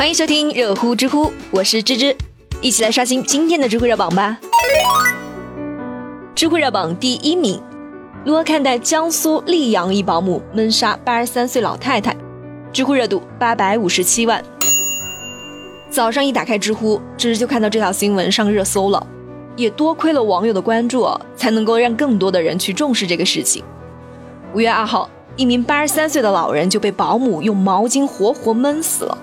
欢迎收听热乎知乎，我是芝芝，一起来刷新今天的知乎热榜吧。知乎热榜第一名，如何看待江苏溧阳一保姆闷杀八十三岁老太太？知乎热度八百五十七万。早上一打开知乎，芝芝就看到这条新闻上热搜了，也多亏了网友的关注，才能够让更多的人去重视这个事情。五月二号，一名八十三岁的老人就被保姆用毛巾活活闷死了。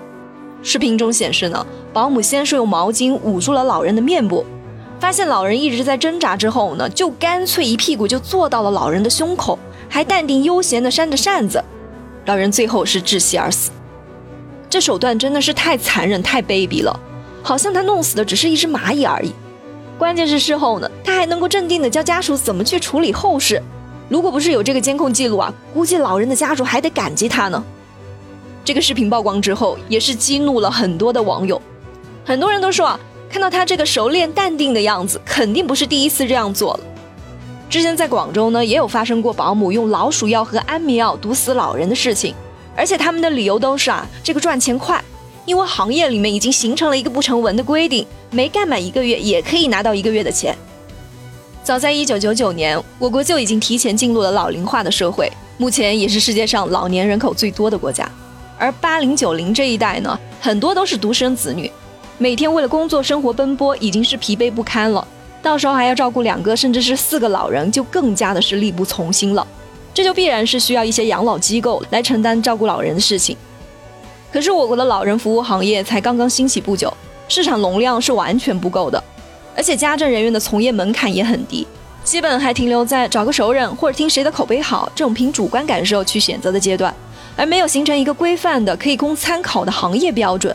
视频中显示呢，保姆先是用毛巾捂住了老人的面部，发现老人一直在挣扎之后呢，就干脆一屁股就坐到了老人的胸口，还淡定悠闲地扇着扇子，老人最后是窒息而死。这手段真的是太残忍、太卑鄙了，好像他弄死的只是一只蚂蚁而已。关键是事后呢，他还能够镇定地教家属怎么去处理后事。如果不是有这个监控记录啊，估计老人的家属还得感激他呢。这个视频曝光之后，也是激怒了很多的网友。很多人都说啊，看到他这个熟练淡定的样子，肯定不是第一次这样做了。之前在广州呢，也有发生过保姆用老鼠药和安眠药毒死老人的事情，而且他们的理由都是啊，这个赚钱快，因为行业里面已经形成了一个不成文的规定，没干满一个月也可以拿到一个月的钱。早在一九九九年，我国就已经提前进入了老龄化的社会，目前也是世界上老年人口最多的国家。而八零九零这一代呢，很多都是独生子女，每天为了工作生活奔波，已经是疲惫不堪了。到时候还要照顾两个甚至是四个老人，就更加的是力不从心了。这就必然是需要一些养老机构来承担照顾老人的事情。可是我国的老人服务行业才刚刚兴起不久，市场容量是完全不够的，而且家政人员的从业门槛也很低，基本还停留在找个熟人或者听谁的口碑好这种凭主观感受去选择的阶段。而没有形成一个规范的可以供参考的行业标准。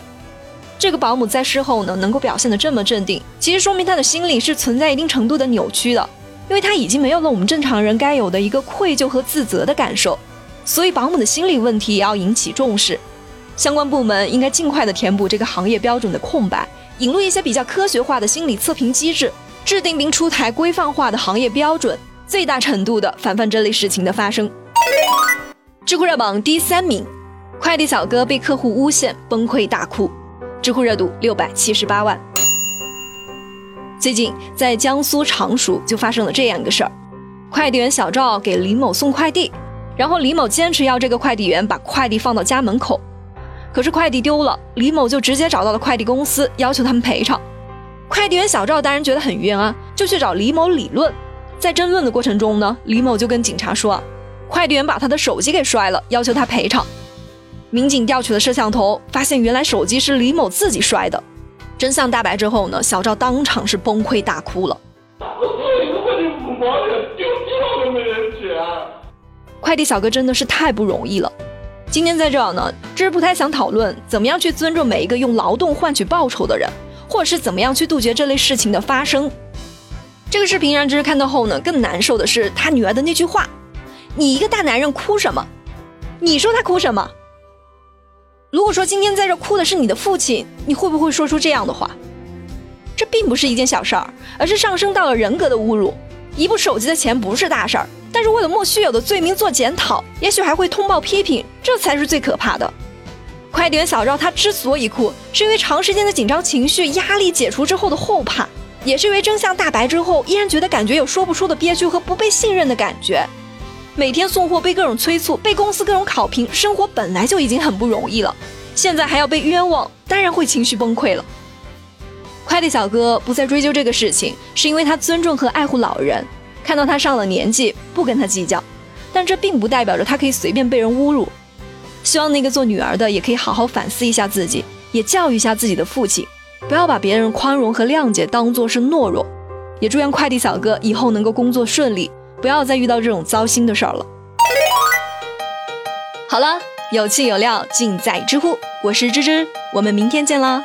这个保姆在事后呢能够表现得这么镇定，其实说明她的心理是存在一定程度的扭曲的，因为她已经没有了我们正常人该有的一个愧疚和自责的感受。所以保姆的心理问题也要引起重视，相关部门应该尽快的填补这个行业标准的空白，引入一些比较科学化的心理测评机制，制定并出台规范化的行业标准，最大程度的防范这类事情的发生。知乎热榜第三名，快递小哥被客户诬陷崩溃大哭，知乎热度六百七十八万。最近在江苏常熟就发生了这样一个事儿，快递员小赵给李某送快递，然后李某坚持要这个快递员把快递放到家门口，可是快递丢了，李某就直接找到了快递公司，要求他们赔偿。快递员小赵当然觉得很冤啊，就去找李某理论，在争论的过程中呢，李某就跟警察说。快递员把他的手机给摔了，要求他赔偿。民警调取了摄像头，发现原来手机是李某自己摔的。真相大白之后呢，小赵当场是崩溃大哭了。快递小哥真的是太不容易了。今天在这儿呢，芝芝不太想讨论怎么样去尊重每一个用劳动换取报酬的人，或者是怎么样去杜绝这类事情的发生。这个视频让芝芝看到后呢，更难受的是他女儿的那句话。你一个大男人哭什么？你说他哭什么？如果说今天在这哭的是你的父亲，你会不会说出这样的话？这并不是一件小事儿，而是上升到了人格的侮辱。一部手机的钱不是大事儿，但是为了莫须有的罪名做检讨，也许还会通报批评，这才是最可怕的。快点小赵他之所以哭，是因为长时间的紧张情绪、压力解除之后的后怕，也是因为真相大白之后，依然觉得感觉有说不出的憋屈和不被信任的感觉。每天送货被各种催促，被公司各种考评，生活本来就已经很不容易了，现在还要被冤枉，当然会情绪崩溃了。快递小哥不再追究这个事情，是因为他尊重和爱护老人，看到他上了年纪，不跟他计较。但这并不代表着他可以随便被人侮辱。希望那个做女儿的也可以好好反思一下自己，也教育一下自己的父亲，不要把别人宽容和谅解当做是懦弱。也祝愿快递小哥以后能够工作顺利。不要再遇到这种糟心的事儿了。好了，有趣有料尽在知乎，我是芝芝，我们明天见啦。